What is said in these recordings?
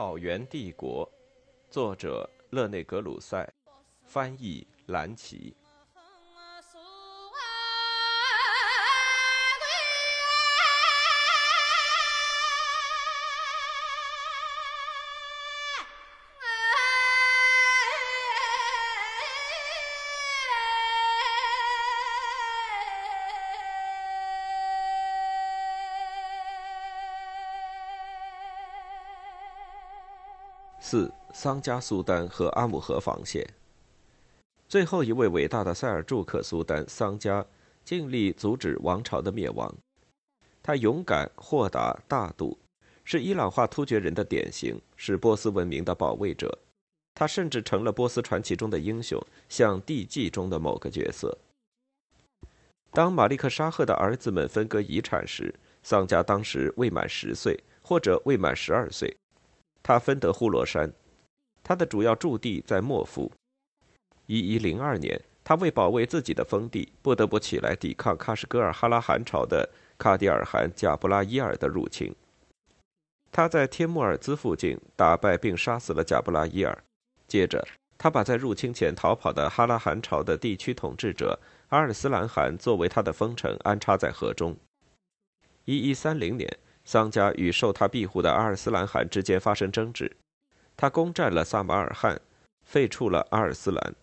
草原帝国，作者勒内格鲁塞，翻译蓝奇。桑加苏丹和阿姆河防线。最后一位伟大的塞尔柱克苏丹桑加尽力阻止王朝的灭亡。他勇敢、豁达、大度，是伊朗化突厥人的典型，是波斯文明的保卫者。他甚至成了波斯传奇中的英雄，像地纪中的某个角色。当马利克沙赫的儿子们分割遗产时，桑加当时未满十岁，或者未满十二岁。他分得呼罗珊，他的主要驻地在莫夫。一一零二年，他为保卫自己的封地，不得不起来抵抗喀什噶尔哈拉汗朝的卡迪尔汗贾布拉伊尔的入侵。他在天穆尔兹附近打败并杀死了贾布拉伊尔，接着他把在入侵前逃跑的哈拉汗朝的地区统治者阿尔斯兰汗作为他的封城安插在河中。一一三零年。桑加与受他庇护的阿尔斯兰汗之间发生争执，他攻占了萨马尔汗，废黜了阿尔斯兰，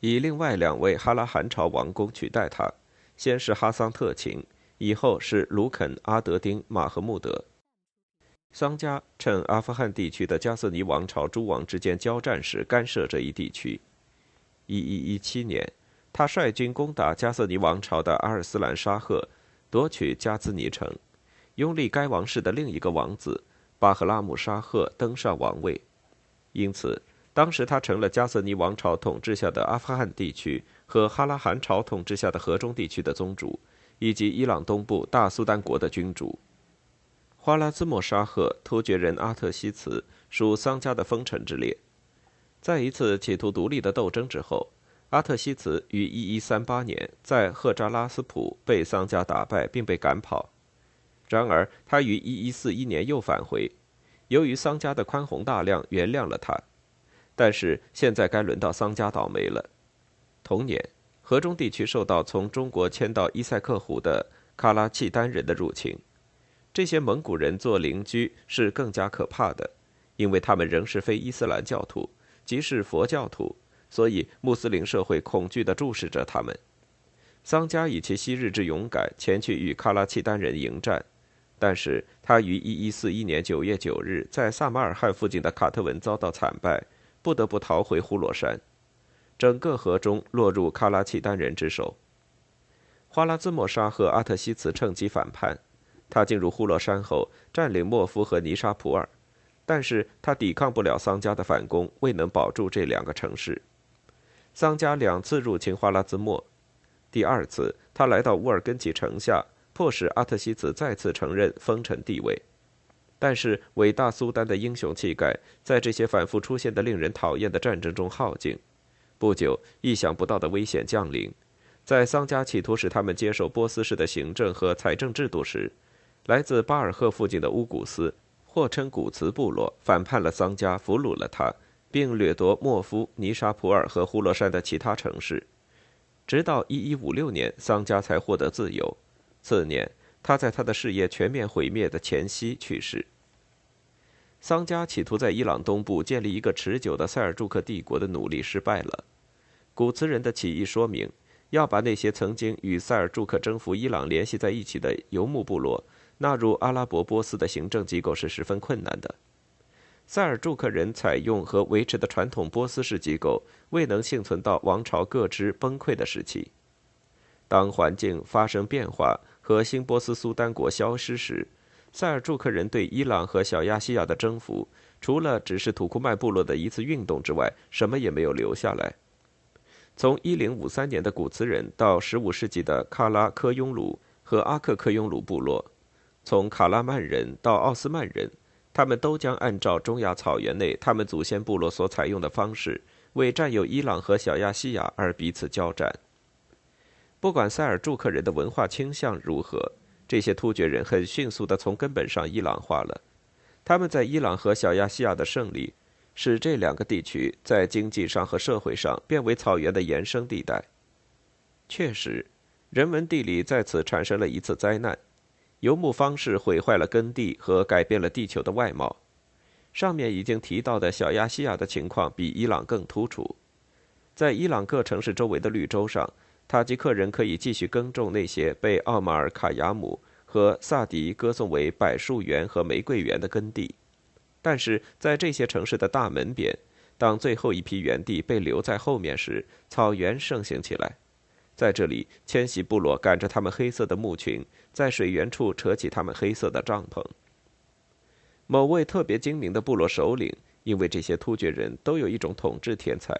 以另外两位哈拉汗朝王公取代他，先是哈桑特勤，以后是卢肯阿德丁马赫穆德。桑加趁阿富汗地区的加瑟尼王朝诸王之间交战时干涉这一地区。一一一七年，他率军攻打加瑟尼王朝的阿尔斯兰沙赫，夺取加兹尼城。拥立该王室的另一个王子巴赫拉姆沙赫登上王位，因此当时他成了加瑟尼王朝统治下的阿富汗地区和哈拉汗朝统治下的河中地区的宗主，以及伊朗东部大苏丹国的君主。花拉兹莫沙赫突厥人阿特西茨属桑加的封臣之列。在一次企图独立的斗争之后，阿特西茨于1138年在赫扎拉斯普被桑加打败，并被赶跑。然而，他于1141年又返回，由于桑加的宽宏大量，原谅了他。但是现在该轮到桑加倒霉了。同年，河中地区受到从中国迁到伊塞克湖的卡拉契丹人的入侵。这些蒙古人做邻居是更加可怕的，因为他们仍是非伊斯兰教徒，即是佛教徒，所以穆斯林社会恐惧地注视着他们。桑加以其昔日之勇敢，前去与卡拉契丹人迎战。但是他于1141年9月9日在萨马尔汗附近的卡特文遭到惨败，不得不逃回呼罗珊，整个河中落入卡拉契丹人之手。花拉兹莫沙和阿特西茨趁机反叛，他进入呼罗珊后占领莫夫和尼沙普尔，但是他抵抗不了桑加的反攻，未能保住这两个城市。桑加两次入侵花拉兹莫，第二次他来到乌尔根齐城下。迫使阿特西茨再次承认封臣地位，但是伟大苏丹的英雄气概在这些反复出现的令人讨厌的战争中耗尽。不久，意想不到的危险降临，在桑加企图使他们接受波斯式的行政和财政制度时，来自巴尔赫附近的乌古斯，或称古茨部落，反叛了桑加，俘虏了他，并掠夺莫夫、尼沙普尔和呼罗珊的其他城市。直到1156年，桑加才获得自由。次年，他在他的事业全面毁灭的前夕去世。桑加企图在伊朗东部建立一个持久的塞尔柱克帝国的努力失败了。古茨人的起义说明，要把那些曾经与塞尔柱克征服伊朗联系在一起的游牧部落纳入阿拉伯波斯的行政机构是十分困难的。塞尔柱克人采用和维持的传统波斯式机构未能幸存到王朝各支崩溃的时期。当环境发生变化。和新波斯苏丹国消失时，塞尔柱克人对伊朗和小亚细亚的征服，除了只是土库曼部落的一次运动之外，什么也没有留下来。从1053年的古茨人到15世纪的卡拉科雍鲁和阿克科雍鲁部落，从卡拉曼人到奥斯曼人，他们都将按照中亚草原内他们祖先部落所采用的方式，为占有伊朗和小亚细亚而彼此交战。不管塞尔柱克人的文化倾向如何，这些突厥人很迅速地从根本上伊朗化了。他们在伊朗和小亚细亚的胜利，使这两个地区在经济上和社会上变为草原的延伸地带。确实，人文地理在此产生了一次灾难，游牧方式毁坏了耕地和改变了地球的外貌。上面已经提到的小亚细亚的情况比伊朗更突出，在伊朗各城市周围的绿洲上，塔吉克人可以继续耕种那些被奥马尔·卡雅姆和萨迪歌颂为柏树园和玫瑰园的耕地，但是在这些城市的大门边，当最后一批园地被留在后面时，草原盛行起来。在这里，迁徙部落赶着他们黑色的牧群，在水源处扯起他们黑色的帐篷。某位特别精明的部落首领，因为这些突厥人都有一种统治天才，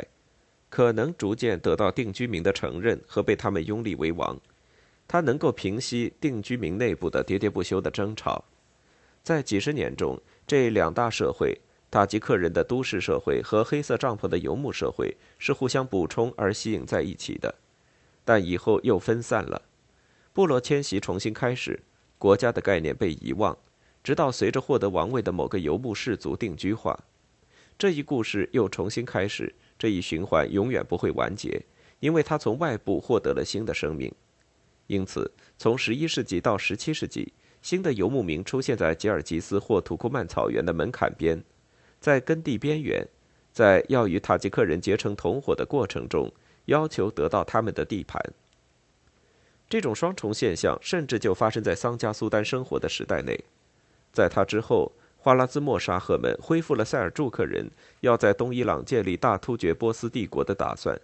可能逐渐得到定居民的承认和被他们拥立为王。他能够平息定居民内部的喋喋不休的争吵。在几十年中，这两大社会——塔吉克人的都市社会和黑色帐篷的游牧社会——是互相补充而吸引在一起的。但以后又分散了，部落迁徙重新开始，国家的概念被遗忘。直到随着获得王位的某个游牧氏族定居化，这一故事又重新开始。这一循环永远不会完结，因为它从外部获得了新的生命。因此，从11世纪到17世纪，新的游牧民出现在吉尔吉斯或土库曼草原的门槛边，在耕地边缘，在要与塔吉克人结成同伙的过程中，要求得到他们的地盘。这种双重现象甚至就发生在桑加苏丹生活的时代内。在他之后，花拉兹莫沙赫们恢复了塞尔柱克人要在东伊朗建立大突厥波斯帝国的打算。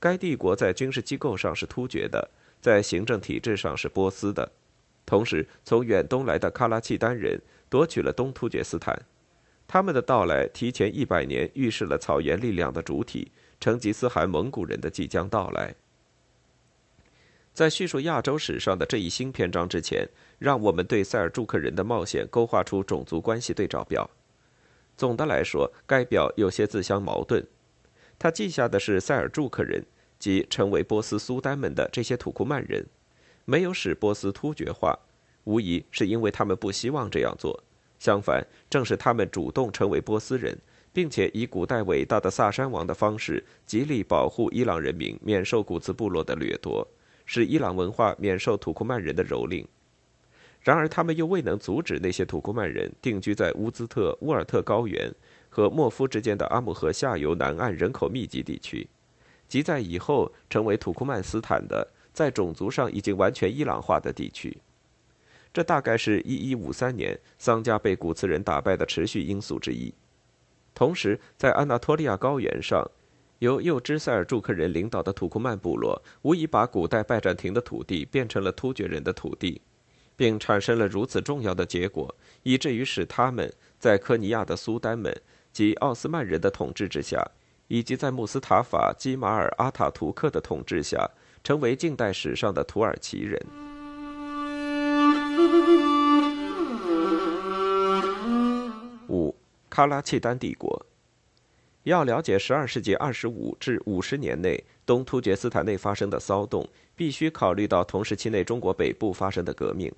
该帝国在军事机构上是突厥的，在行政体制上是波斯的。同时，从远东来的喀拉契丹人夺取了东突厥斯坦。他们的到来提前一百年预示了草原力量的主体成吉思汗蒙古人的即将到来。在叙述亚洲史上的这一新篇章之前，让我们对塞尔柱克人的冒险勾画出种族关系对照表。总的来说，该表有些自相矛盾。他记下的是塞尔柱克人，即成为波斯苏丹们的这些土库曼人，没有使波斯突厥化，无疑是因为他们不希望这样做。相反，正是他们主动成为波斯人，并且以古代伟大的萨珊王的方式，极力保护伊朗人民免受古兹部落的掠夺。使伊朗文化免受土库曼人的蹂躏，然而他们又未能阻止那些土库曼人定居在乌兹特乌尔特高原和莫夫之间的阿姆河下游南岸人口密集地区，即在以后成为土库曼斯坦的，在种族上已经完全伊朗化的地区。这大概是一一五三年桑加被古茨人打败的持续因素之一。同时，在安纳托利亚高原上。由幼支塞尔柱克人领导的土库曼部落，无疑把古代拜占庭的土地变成了突厥人的土地，并产生了如此重要的结果，以至于使他们在科尼亚的苏丹们及奥斯曼人的统治之下，以及在穆斯塔法·基马尔·阿塔图克的统治下，成为近代史上的土耳其人。五，喀拉契丹帝国。要了解十二世纪二十五至五十年内东突厥斯坦内发生的骚动，必须考虑到同时期内中国北部发生的革命。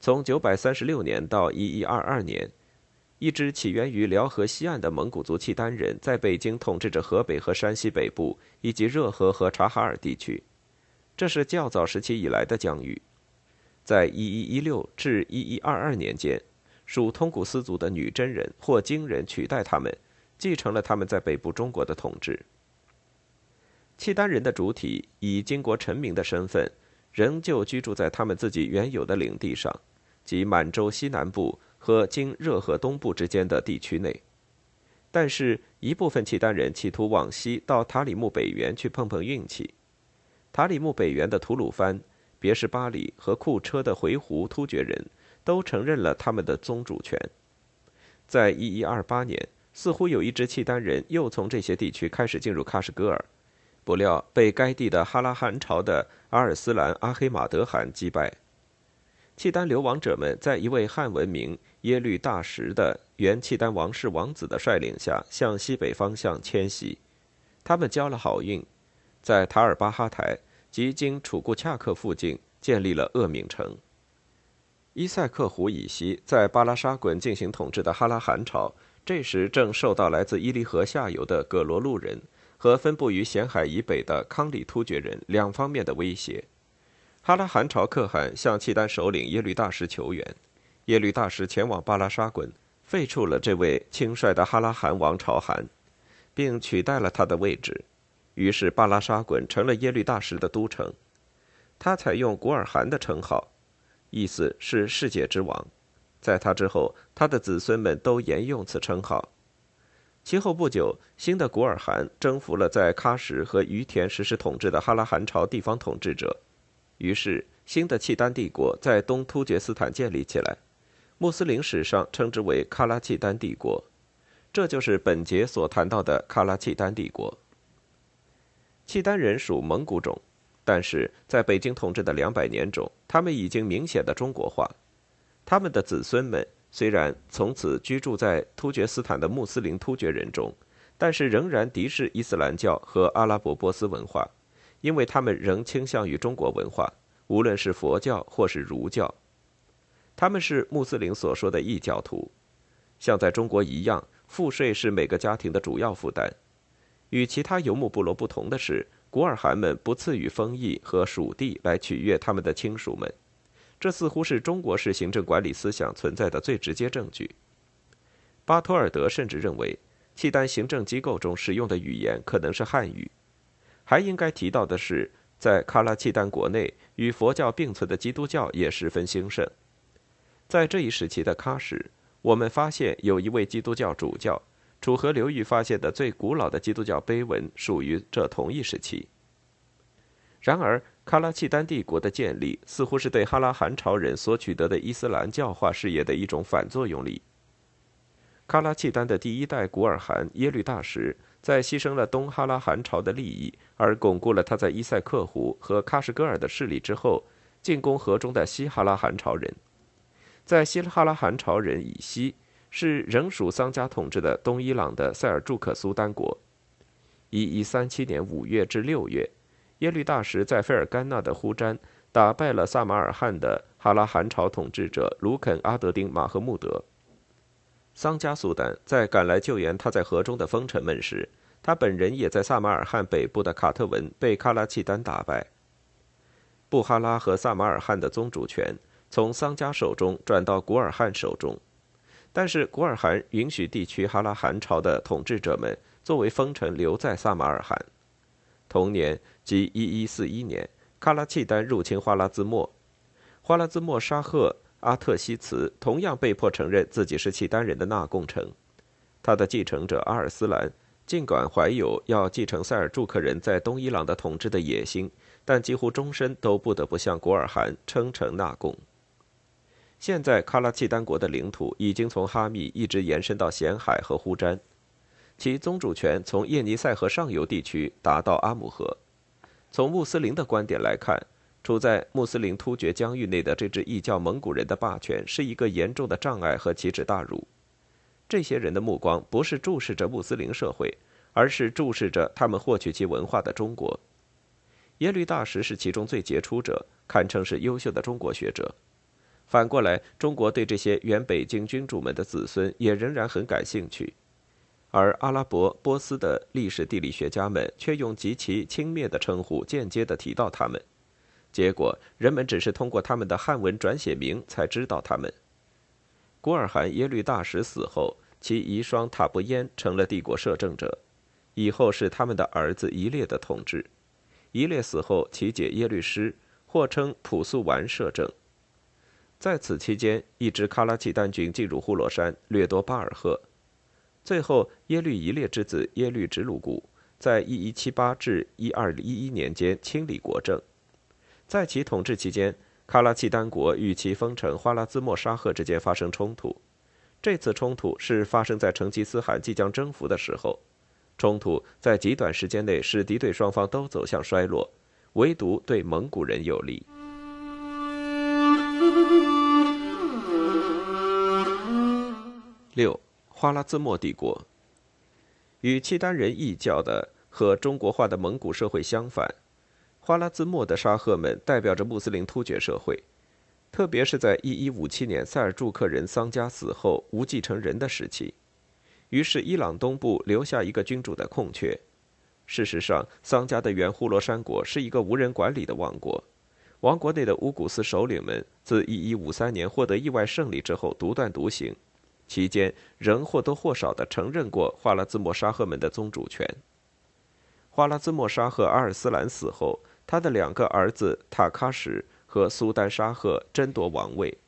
从九百三十六年到一一二二年，一支起源于辽河西岸的蒙古族契丹人在北京统治着河北和山西北部以及热河和察哈尔地区，这是较早时期以来的疆域。在一一一六至一一二二年间，属通古斯族的女真人或金人取代他们。继承了他们在北部中国的统治。契丹人的主体以金国臣民的身份，仍旧居住在他们自己原有的领地上，即满洲西南部和今热河东部之间的地区内。但是，一部分契丹人企图往西到塔里木北原去碰碰运气。塔里木北原的吐鲁番、别什巴里和库车的回鹘突厥人都承认了他们的宗主权。在一一二八年。似乎有一支契丹人又从这些地区开始进入喀什噶尔，不料被该地的哈拉汗朝的阿尔斯兰阿黑马德汗击败。契丹流亡者们在一位汉文明耶律大石的原契丹王室王子的率领下向西北方向迁徙，他们交了好运，在塔尔巴哈台及经楚库恰克附近建立了鄂敏城。伊塞克湖以西，在巴拉沙滚进行统治的哈拉汗朝，这时正受到来自伊犁河下游的葛罗路人和分布于咸海以北的康里突厥人两方面的威胁。哈拉汗朝可汗向契丹首领耶律大石求援，耶律大石前往巴拉沙滚，废黜了这位轻率的哈拉汗王朝汗，并取代了他的位置。于是巴拉沙滚成了耶律大石的都城，他采用古尔汗的称号。意思是世界之王，在他之后，他的子孙们都沿用此称号。其后不久，新的古尔汗征服了在喀什和于田实施统治的哈拉汗朝地方统治者，于是新的契丹帝国在东突厥斯坦建立起来，穆斯林史上称之为喀拉契丹帝国。这就是本节所谈到的喀拉契丹帝国。契丹人属蒙古种。但是在北京统治的两百年中，他们已经明显的中国化。他们的子孙们虽然从此居住在突厥斯坦的穆斯林突厥人中，但是仍然敌视伊斯兰教和阿拉伯波斯文化，因为他们仍倾向于中国文化，无论是佛教或是儒教。他们是穆斯林所说的异教徒，像在中国一样，赋税是每个家庭的主要负担。与其他游牧部落不同的是。古尔汗们不赐予封邑和属地来取悦他们的亲属们，这似乎是中国式行政管理思想存在的最直接证据。巴托尔德甚至认为，契丹行政机构中使用的语言可能是汉语。还应该提到的是，在喀拉契丹国内，与佛教并存的基督教也十分兴盛。在这一时期的喀什，我们发现有一位基督教主教。楚河流域发现的最古老的基督教碑文属于这同一时期。然而，喀拉契丹帝国的建立似乎是对哈拉汗朝人所取得的伊斯兰教化事业的一种反作用力。喀拉契丹的第一代古尔汗耶律大石，在牺牲了东哈拉汗朝的利益，而巩固了他在伊塞克湖和喀什噶尔的势力之后，进攻河中的西哈拉汗朝人，在西哈拉汗朝人以西。是仍属桑加统治的东伊朗的塞尔柱克苏丹国。一一三七年五月至六月，耶律大石在费尔干纳的呼詹打败了萨马尔罕的哈拉汗朝统治者卢肯阿德丁马赫穆德。桑加苏丹在赶来救援他在河中的封臣们时，他本人也在萨马尔罕北部的卡特文被喀拉契丹打败。布哈拉和萨马尔罕的宗主权从桑加手中转到古尔汗手中。但是古尔汗允许地区哈拉汗朝的统治者们作为封臣留在萨马尔罕。同年，即1141年，喀拉契丹入侵花剌子模，花剌子模沙赫阿特西茨同样被迫承认自己是契丹人的纳贡臣。他的继承者阿尔斯兰尽管怀有要继承塞尔柱克人在东伊朗的统治的野心，但几乎终身都不得不向古尔汗称臣纳贡。现在，喀拉契丹国的领土已经从哈密一直延伸到咸海和呼詹，其宗主权从叶尼塞河上游地区达到阿姆河。从穆斯林的观点来看，处在穆斯林突厥疆域内的这支异教蒙古人的霸权是一个严重的障碍和奇耻大辱。这些人的目光不是注视着穆斯林社会，而是注视着他们获取其文化的中国。耶律大石是其中最杰出者，堪称是优秀的中国学者。反过来，中国对这些原北京君主们的子孙也仍然很感兴趣，而阿拉伯、波斯的历史地理学家们却用极其轻蔑的称呼间接地提到他们，结果人们只是通过他们的汉文转写名才知道他们。古尔汗耶律大石死后，其遗孀塔布焉成了帝国摄政者，以后是他们的儿子一列的统治。一列死后，其姐耶律师或称普速完摄政。在此期间，一支喀拉契丹军进入呼罗珊，掠夺巴尔赫。最后，耶律一列之子耶律直鲁古在1178至1211年间清理国政。在其统治期间，喀拉契丹国与其封臣花剌子模沙赫之间发生冲突。这次冲突是发生在成吉思汗即将征服的时候。冲突在极短时间内使敌对双方都走向衰落，唯独对蒙古人有利。六花剌子模帝国与契丹人异教的和中国化的蒙古社会相反，花剌子模的沙赫们代表着穆斯林突厥社会，特别是在1157年塞尔柱克人桑加死后无继承人的时期。于是，伊朗东部留下一个君主的空缺。事实上，桑加的原呼罗珊国是一个无人管理的王国。王国内的乌古斯首领们自1153年获得意外胜利之后独断独行，期间仍或多或少地承认过花剌子模沙赫们的宗主权。花剌子模沙赫阿尔斯兰死后，他的两个儿子塔喀什和苏丹沙赫争夺王位。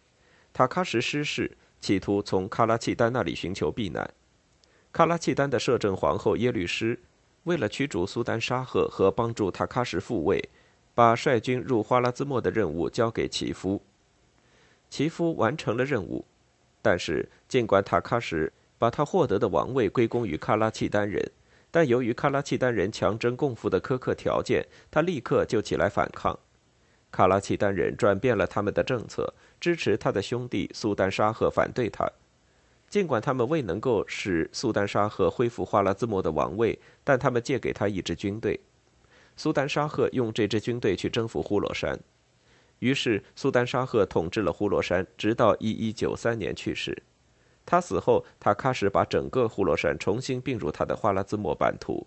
塔喀什失势，企图从喀拉契丹那里寻求避难。喀拉契丹的摄政皇后耶律师，为了驱逐苏丹沙赫和帮助塔喀什复位，把率军入花剌子模的任务交给其夫。其夫完成了任务，但是尽管塔喀什把他获得的王位归功于喀拉契丹人，但由于喀拉契丹人强征贡赋的苛刻条件，他立刻就起来反抗。喀拉契丹人转变了他们的政策，支持他的兄弟苏丹沙赫反对他。尽管他们未能够使苏丹沙赫恢复花剌子模的王位，但他们借给他一支军队。苏丹沙赫用这支军队去征服呼罗珊，于是苏丹沙赫统治了呼罗珊，直到1193年去世。他死后，塔喀什把整个呼罗珊重新并入他的花剌子模版图。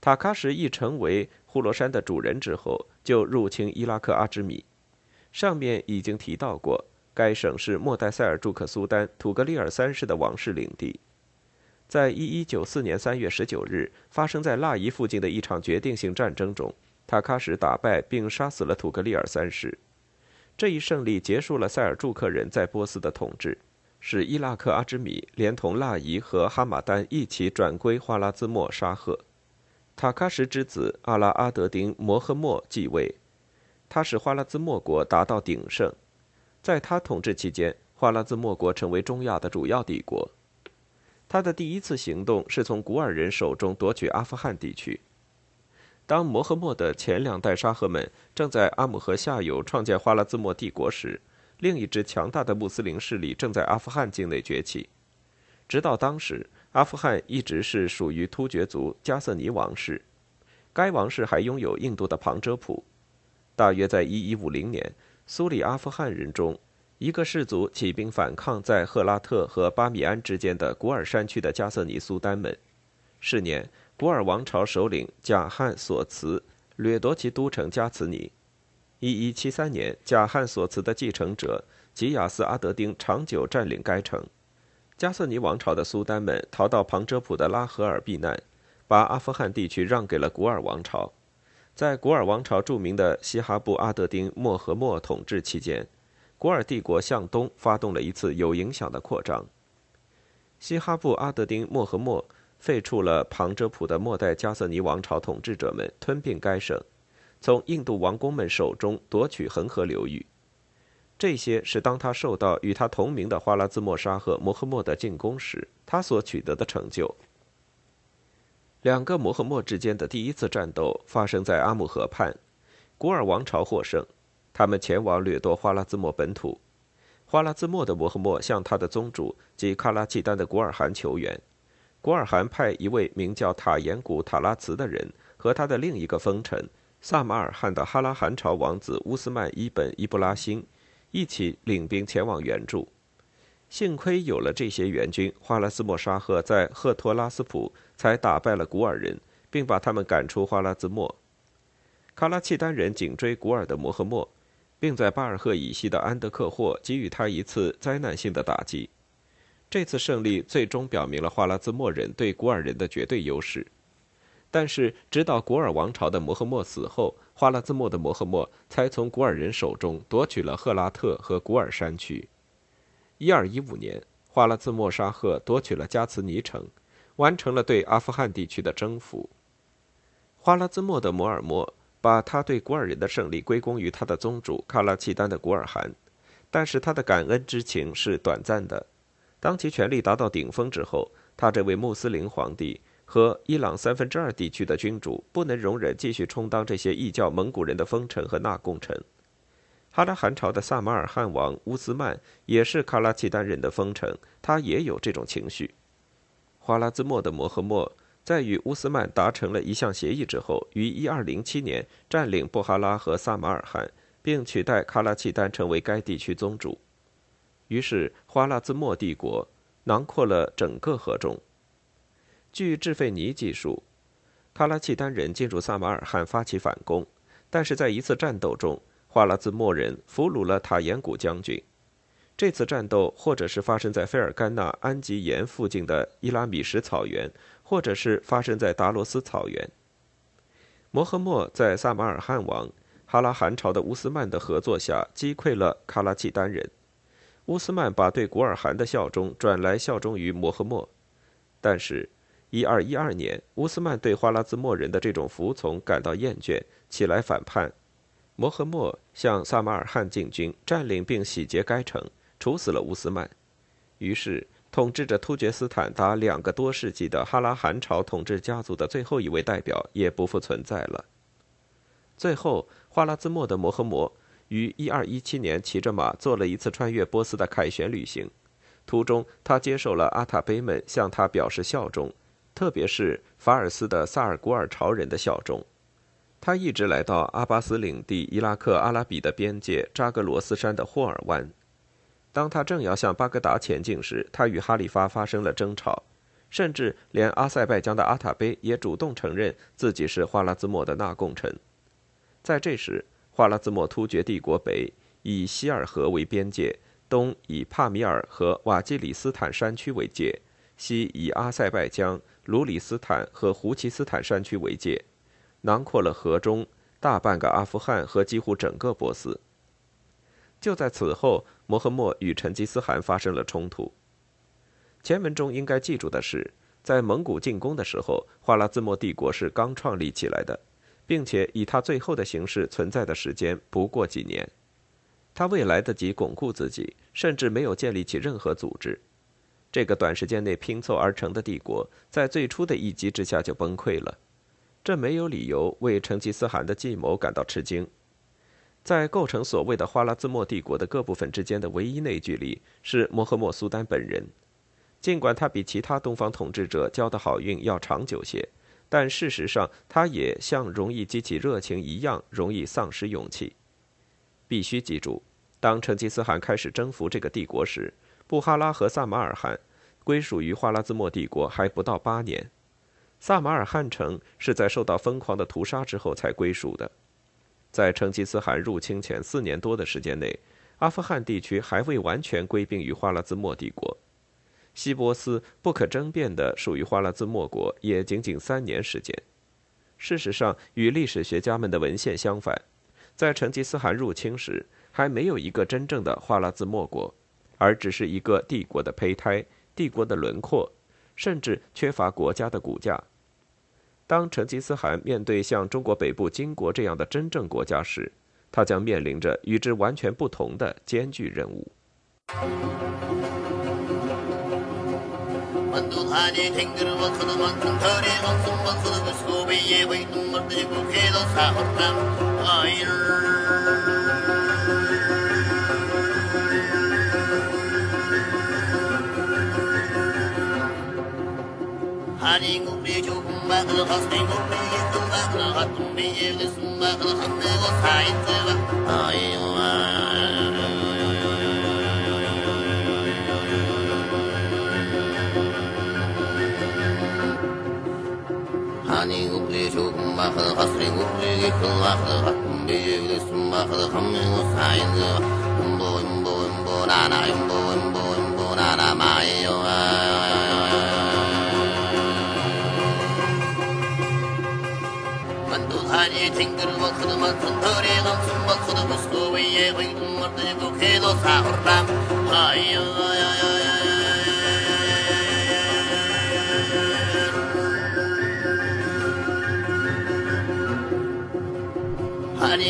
塔喀什一成为呼罗珊的主人之后，就入侵伊拉克阿芝米。上面已经提到过。该省是莫代塞尔柱克苏丹土格利尔三世的王室领地。在1194年3月19日发生在腊伊附近的一场决定性战争中，塔喀什打败并杀死了土格利尔三世。这一胜利结束了塞尔柱克人在波斯的统治，使伊拉克阿芝米连同腊伊和哈马丹一起转归花剌子模沙赫。塔喀什之子阿拉阿德丁摩诃末继位，他使花剌子模国达到鼎盛。在他统治期间，花剌子模国成为中亚的主要帝国。他的第一次行动是从古尔人手中夺取阿富汗地区。当摩诃末的前两代沙赫们正在阿姆河下游创建花剌子模帝国时，另一支强大的穆斯林势力正在阿富汗境内崛起。直到当时，阿富汗一直是属于突厥族加瑟尼王室，该王室还拥有印度的旁遮普。大约在1150年。苏里阿富汗人中，一个氏族起兵反抗在赫拉特和巴米安之间的古尔山区的加瑟尼苏丹们。是年，古尔王朝首领贾汉索茨掠夺其都城加茨尼。1173年，贾汉索茨的继承者吉亚斯阿德丁长久占领该城。加瑟尼王朝的苏丹们逃到旁遮普的拉合尔避难，把阿富汗地区让给了古尔王朝。在古尔王朝著名的西哈布阿德丁莫和莫统治期间，古尔帝国向东发动了一次有影响的扩张。西哈布阿德丁莫和莫废黜了旁遮普的末代加瑟尼王朝统治者们，吞并该省，从印度王公们手中夺取恒河流域。这些是当他受到与他同名的花剌子模沙和摩诃末的进攻时，他所取得的成就。两个摩诃末之间的第一次战斗发生在阿姆河畔，古尔王朝获胜，他们前往掠夺花剌子模本土。花剌子模的摩诃末向他的宗主及喀拉契丹的古尔汗求援，古尔汗派一位名叫塔延古塔拉茨的人和他的另一个封臣萨马尔汗的哈拉汗朝王子乌斯曼伊本伊布拉辛一起领兵前往援助。幸亏有了这些援军，花剌子模沙赫在赫托拉斯普才打败了古尔人，并把他们赶出花剌子模。卡拉契丹人紧追古尔的摩诃末，并在巴尔赫以西的安德克霍给予他一次灾难性的打击。这次胜利最终表明了花拉兹莫人对古尔人的绝对优势。但是，直到古尔王朝的摩诃末死后，花拉兹莫的摩诃末才从古尔人手中夺取了赫拉特和古尔山区。一二一五年，花拉兹莫沙赫夺取了加茨尼城，完成了对阿富汗地区的征服。花拉兹莫的摩尔莫把他对古尔人的胜利归功于他的宗主喀拉契丹的古尔汗，但是他的感恩之情是短暂的。当其权力达到顶峰之后，他这位穆斯林皇帝和伊朗三分之二地区的君主不能容忍继续充当这些异教蒙古人的封臣和纳贡臣。哈拉汗朝的萨马尔汗王乌斯曼也是卡拉契丹人的封臣，他也有这种情绪。花剌子模的摩诃末在与乌斯曼达成了一项协议之后，于1207年占领布哈拉和萨马尔汗，并取代卡拉契丹成为该地区宗主。于是，花剌子模帝国囊括了整个河中。据智费尼记述，卡拉契丹人进入萨马尔罕发起反攻，但是在一次战斗中，花剌子模人俘虏了塔延古将军。这次战斗，或者是发生在费尔干纳安吉延附近的伊拉米什草原，或者是发生在达罗斯草原。摩诃末在萨马尔罕王哈拉汗朝的乌斯曼的合作下击溃了卡拉契丹人。乌斯曼把对古尔汗的效忠转来效忠于摩诃末，但是，一二一二年，乌斯曼对花剌子模人的这种服从感到厌倦，起来反叛。摩诃末向萨马尔罕进军，占领并洗劫该城，处死了乌斯曼。于是，统治着突厥斯坦达两个多世纪的哈拉汗朝统治家族的最后一位代表也不复存在了。最后，花剌子模的摩诃末。于一二一七年，骑着马做了一次穿越波斯的凯旋旅行。途中，他接受了阿塔碑们向他表示效忠，特别是法尔斯的萨尔古尔朝人的效忠。他一直来到阿巴斯领地伊拉克阿拉比的边界扎格罗斯山的霍尔湾。当他正要向巴格达前进时，他与哈里发发生了争吵，甚至连阿塞拜疆的阿塔碑也主动承认自己是花剌子模的纳贡臣。在这时，花剌子模突厥帝国北以希尔河为边界，东以帕米尔和瓦基里斯坦山区为界，西以阿塞拜疆、卢里斯坦和胡齐斯坦山区为界，囊括了河中大半个阿富汗和几乎整个波斯。就在此后，摩诃末与成吉思汗发生了冲突。前文中应该记住的是，在蒙古进攻的时候，花剌子模帝国是刚创立起来的。并且以他最后的形式存在的时间不过几年，他未来得及巩固自己，甚至没有建立起任何组织。这个短时间内拼凑而成的帝国，在最初的一击之下就崩溃了。这没有理由为成吉思汗的计谋感到吃惊。在构成所谓的花剌子模帝国的各部分之间的唯一内距离，是摩诃末苏丹本人。尽管他比其他东方统治者交的好运要长久些。但事实上，他也像容易激起热情一样，容易丧失勇气。必须记住，当成吉思汗开始征服这个帝国时，布哈拉和萨马尔罕归属于花剌子模帝国还不到八年。萨马尔罕城是在受到疯狂的屠杀之后才归属的。在成吉思汗入侵前四年多的时间内，阿富汗地区还未完全归并于花剌子模帝国。西波斯不可争辩的属于花剌子模国，也仅仅三年时间。事实上，与历史学家们的文献相反，在成吉思汗入侵时，还没有一个真正的花剌子模国，而只是一个帝国的胚胎、帝国的轮廓，甚至缺乏国家的骨架。当成吉思汗面对像中国北部金国这样的真正国家时，他将面临着与之完全不同的艰巨任务。 만두하니 댕글 원수는 원숭 털이 원숭 원수는 불수비에 외눈 멀듯이 국회도 사호남 아일 하니 국리 조금 막을 허스팅 국리 있음 막을 허뚱비에 있음 막을 헌내고 사인트와 아이와 يعني قبلي شوق ما خذ قصري قبلي جيك الله خذ قحكم بيجي بلس ما خذ خمي وصحا ينزل يمبو يمبو يمبو نانا يمبو يمبو يمبو نانا معي Haniye çengir bakını matın Töre kalsın bakını Kustu beye koydum Mırdı bu kedo sahurram Ay ay ay ay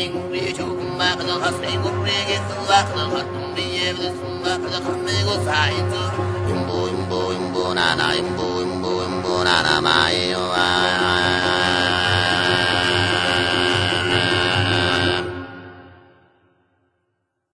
gumriye çokum bakıdan hasreyin gumriye imbo imbo imbo